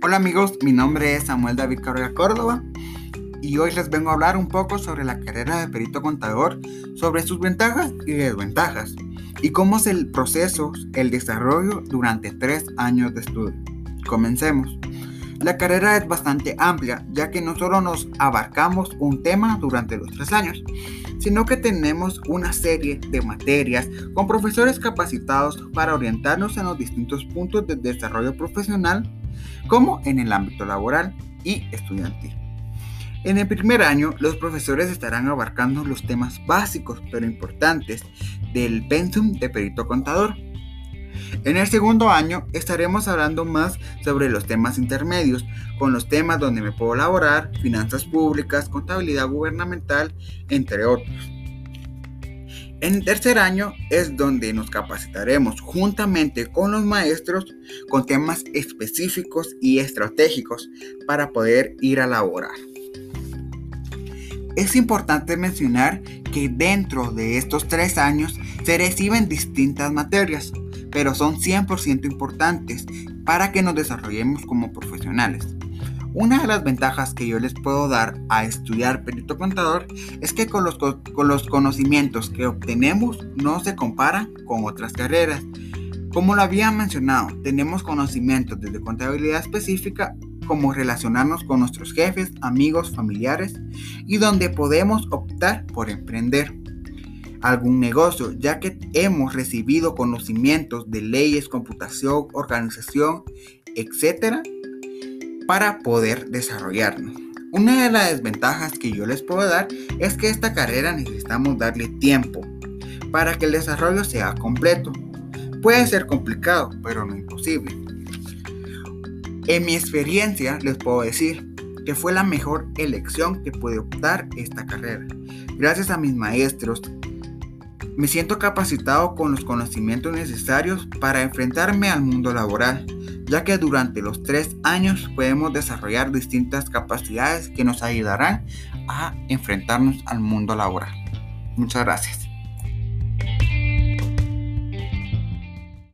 Hola amigos, mi nombre es Samuel David Cabrera Córdoba y hoy les vengo a hablar un poco sobre la carrera de perito contador, sobre sus ventajas y desventajas y cómo es el proceso, el desarrollo durante tres años de estudio. Comencemos. La carrera es bastante amplia, ya que no solo nos abarcamos un tema durante los tres años, sino que tenemos una serie de materias con profesores capacitados para orientarnos en los distintos puntos de desarrollo profesional, como en el ámbito laboral y estudiantil. En el primer año, los profesores estarán abarcando los temas básicos pero importantes del pensum de perito contador, en el segundo año estaremos hablando más sobre los temas intermedios, con los temas donde me puedo elaborar, finanzas públicas, contabilidad gubernamental, entre otros. En el tercer año es donde nos capacitaremos juntamente con los maestros con temas específicos y estratégicos para poder ir a laborar. Es importante mencionar que dentro de estos tres años se reciben distintas materias, pero son 100% importantes para que nos desarrollemos como profesionales. Una de las ventajas que yo les puedo dar a estudiar perito contador es que con los, con los conocimientos que obtenemos no se comparan con otras carreras. Como lo había mencionado, tenemos conocimientos desde contabilidad específica como relacionarnos con nuestros jefes, amigos, familiares y donde podemos optar por emprender algún negocio, ya que hemos recibido conocimientos de leyes, computación, organización, etcétera, para poder desarrollarnos. Una de las desventajas que yo les puedo dar es que esta carrera necesitamos darle tiempo para que el desarrollo sea completo. Puede ser complicado, pero no imposible. En mi experiencia les puedo decir que fue la mejor elección que pude optar esta carrera. Gracias a mis maestros me siento capacitado con los conocimientos necesarios para enfrentarme al mundo laboral, ya que durante los tres años podemos desarrollar distintas capacidades que nos ayudarán a enfrentarnos al mundo laboral. Muchas gracias.